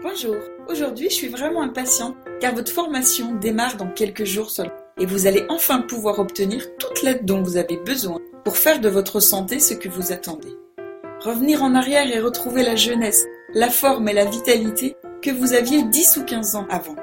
Bonjour, aujourd'hui je suis vraiment impatiente car votre formation démarre dans quelques jours seulement et vous allez enfin pouvoir obtenir toute l'aide dont vous avez besoin pour faire de votre santé ce que vous attendez. Revenir en arrière et retrouver la jeunesse, la forme et la vitalité que vous aviez 10 ou 15 ans avant.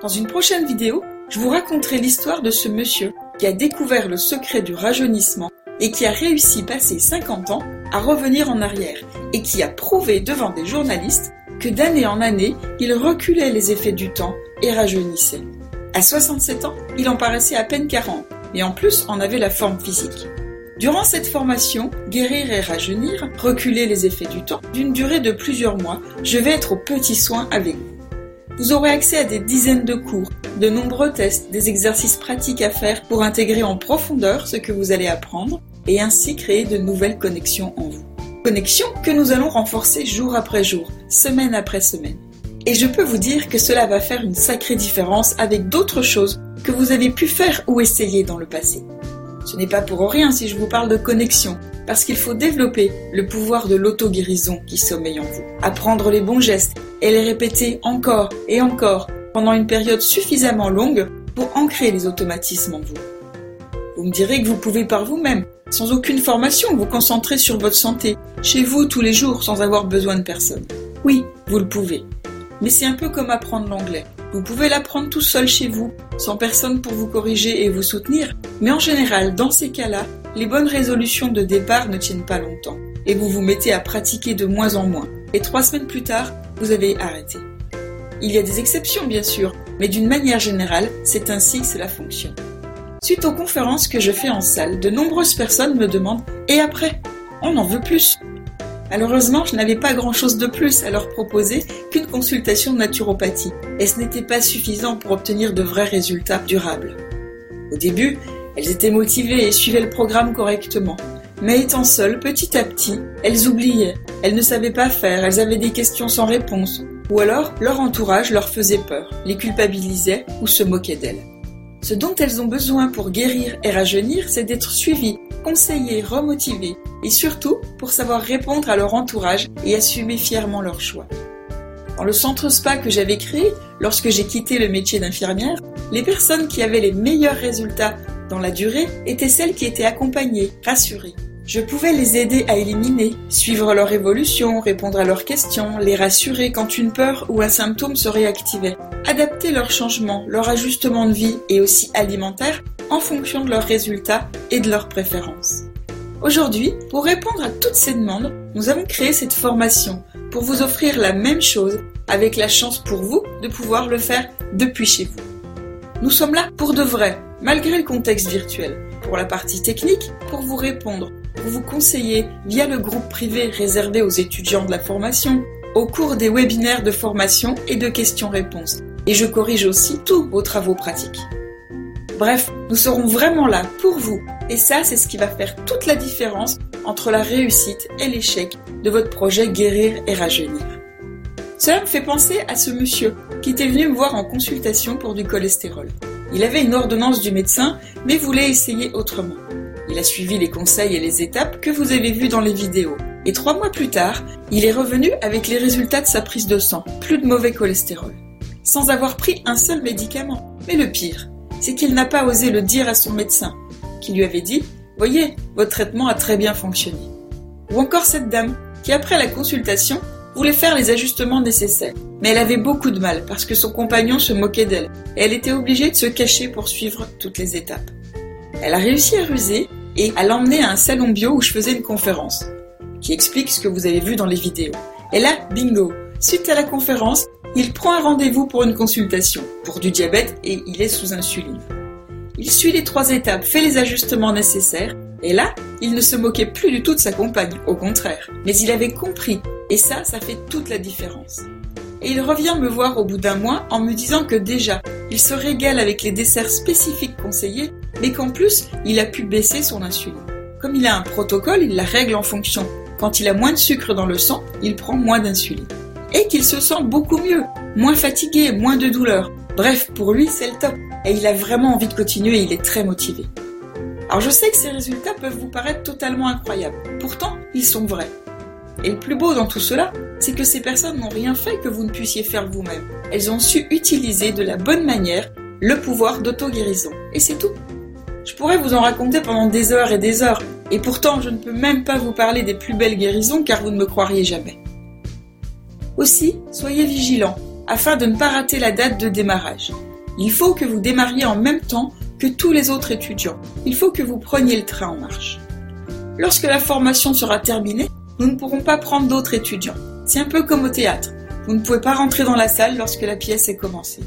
Dans une prochaine vidéo, je vous raconterai l'histoire de ce monsieur qui a découvert le secret du rajeunissement et qui a réussi, passé 50 ans, à revenir en arrière et qui a prouvé devant des journalistes que d'année en année, il reculait les effets du temps et rajeunissait. À 67 ans, il en paraissait à peine 40, mais en plus en avait la forme physique. Durant cette formation, guérir et rajeunir, reculer les effets du temps, d'une durée de plusieurs mois, je vais être aux petits soins avec vous. Vous aurez accès à des dizaines de cours, de nombreux tests, des exercices pratiques à faire pour intégrer en profondeur ce que vous allez apprendre et ainsi créer de nouvelles connexions en que nous allons renforcer jour après jour, semaine après semaine. Et je peux vous dire que cela va faire une sacrée différence avec d'autres choses que vous avez pu faire ou essayer dans le passé. Ce n'est pas pour rien si je vous parle de connexion, parce qu'il faut développer le pouvoir de l'auto-guérison qui sommeille en vous. Apprendre les bons gestes et les répéter encore et encore pendant une période suffisamment longue pour ancrer les automatismes en vous. Vous me direz que vous pouvez par vous-même, sans aucune formation, vous concentrer sur votre santé, chez vous tous les jours sans avoir besoin de personne. Oui, vous le pouvez. Mais c'est un peu comme apprendre l'anglais. Vous pouvez l'apprendre tout seul chez vous, sans personne pour vous corriger et vous soutenir. Mais en général, dans ces cas-là, les bonnes résolutions de départ ne tiennent pas longtemps. Et vous vous mettez à pratiquer de moins en moins. Et trois semaines plus tard, vous avez arrêté. Il y a des exceptions, bien sûr, mais d'une manière générale, c'est ainsi que cela fonctionne. Suite aux conférences que je fais en salle, de nombreuses personnes me demandent Et après? On en veut plus Malheureusement, je n'avais pas grand-chose de plus à leur proposer qu'une consultation de naturopathie, et ce n'était pas suffisant pour obtenir de vrais résultats durables. Au début, elles étaient motivées et suivaient le programme correctement. Mais étant seules, petit à petit, elles oubliaient, elles ne savaient pas faire, elles avaient des questions sans réponse, ou alors leur entourage leur faisait peur, les culpabilisait ou se moquait d'elles. Ce dont elles ont besoin pour guérir et rajeunir, c'est d'être suivies, conseillées, remotivées, et surtout pour savoir répondre à leur entourage et assumer fièrement leur choix. Dans le centre spa que j'avais créé, lorsque j'ai quitté le métier d'infirmière, les personnes qui avaient les meilleurs résultats dans la durée étaient celles qui étaient accompagnées, rassurées. Je pouvais les aider à éliminer, suivre leur évolution, répondre à leurs questions, les rassurer quand une peur ou un symptôme se réactivait, adapter leurs changements, leur ajustement de vie et aussi alimentaire en fonction de leurs résultats et de leurs préférences. Aujourd'hui, pour répondre à toutes ces demandes, nous avons créé cette formation pour vous offrir la même chose avec la chance pour vous de pouvoir le faire depuis chez vous. Nous sommes là pour de vrai, malgré le contexte virtuel, pour la partie technique, pour vous répondre pour vous conseiller via le groupe privé réservé aux étudiants de la formation, au cours des webinaires de formation et de questions-réponses. Et je corrige aussi tous vos travaux pratiques. Bref, nous serons vraiment là pour vous. Et ça, c'est ce qui va faire toute la différence entre la réussite et l'échec de votre projet Guérir et Rajeunir. Cela me fait penser à ce monsieur qui était venu me voir en consultation pour du cholestérol. Il avait une ordonnance du médecin, mais voulait essayer autrement. Il a suivi les conseils et les étapes que vous avez vues dans les vidéos. Et trois mois plus tard, il est revenu avec les résultats de sa prise de sang. Plus de mauvais cholestérol. Sans avoir pris un seul médicament. Mais le pire, c'est qu'il n'a pas osé le dire à son médecin, qui lui avait dit Voyez, votre traitement a très bien fonctionné. Ou encore cette dame, qui après la consultation, voulait faire les ajustements nécessaires. Mais elle avait beaucoup de mal parce que son compagnon se moquait d'elle et elle était obligée de se cacher pour suivre toutes les étapes. Elle a réussi à ruser et à l'emmener à un salon bio où je faisais une conférence qui explique ce que vous avez vu dans les vidéos. Et là, bingo, suite à la conférence, il prend un rendez-vous pour une consultation pour du diabète et il est sous insuline. Il suit les trois étapes, fait les ajustements nécessaires et là, il ne se moquait plus du tout de sa compagne, au contraire. Mais il avait compris et ça, ça fait toute la différence. Et il revient me voir au bout d'un mois en me disant que déjà, il se régale avec les desserts spécifiques conseillés mais qu'en plus, il a pu baisser son insuline. Comme il a un protocole, il la règle en fonction. Quand il a moins de sucre dans le sang, il prend moins d'insuline. Et qu'il se sent beaucoup mieux, moins fatigué, moins de douleur. Bref, pour lui, c'est le top. Et il a vraiment envie de continuer il est très motivé. Alors je sais que ces résultats peuvent vous paraître totalement incroyables. Pourtant, ils sont vrais. Et le plus beau dans tout cela, c'est que ces personnes n'ont rien fait que vous ne puissiez faire vous-même. Elles ont su utiliser de la bonne manière le pouvoir d'auto-guérison. Et c'est tout. Je pourrais vous en raconter pendant des heures et des heures, et pourtant je ne peux même pas vous parler des plus belles guérisons car vous ne me croiriez jamais. Aussi, soyez vigilants afin de ne pas rater la date de démarrage. Il faut que vous démarriez en même temps que tous les autres étudiants. Il faut que vous preniez le train en marche. Lorsque la formation sera terminée, nous ne pourrons pas prendre d'autres étudiants. C'est un peu comme au théâtre. Vous ne pouvez pas rentrer dans la salle lorsque la pièce est commencée.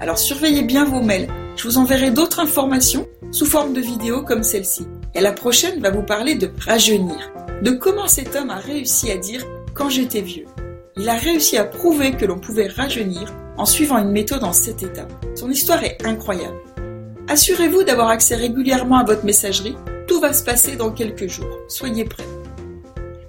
Alors surveillez bien vos mails. Je vous enverrai d'autres informations sous forme de vidéos comme celle-ci. Et la prochaine va vous parler de rajeunir, de comment cet homme a réussi à dire quand j'étais vieux. Il a réussi à prouver que l'on pouvait rajeunir en suivant une méthode en sept étapes. Son histoire est incroyable. Assurez-vous d'avoir accès régulièrement à votre messagerie. Tout va se passer dans quelques jours. Soyez prêts.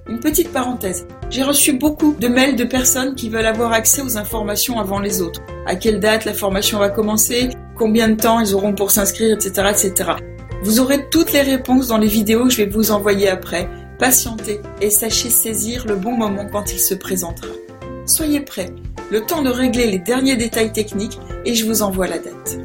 Une petite parenthèse. J'ai reçu beaucoup de mails de personnes qui veulent avoir accès aux informations avant les autres. À quelle date la formation va commencer, combien de temps ils auront pour s'inscrire, etc., etc. Vous aurez toutes les réponses dans les vidéos que je vais vous envoyer après. Patientez et sachez saisir le bon moment quand il se présentera. Soyez prêts. Le temps de régler les derniers détails techniques et je vous envoie la date.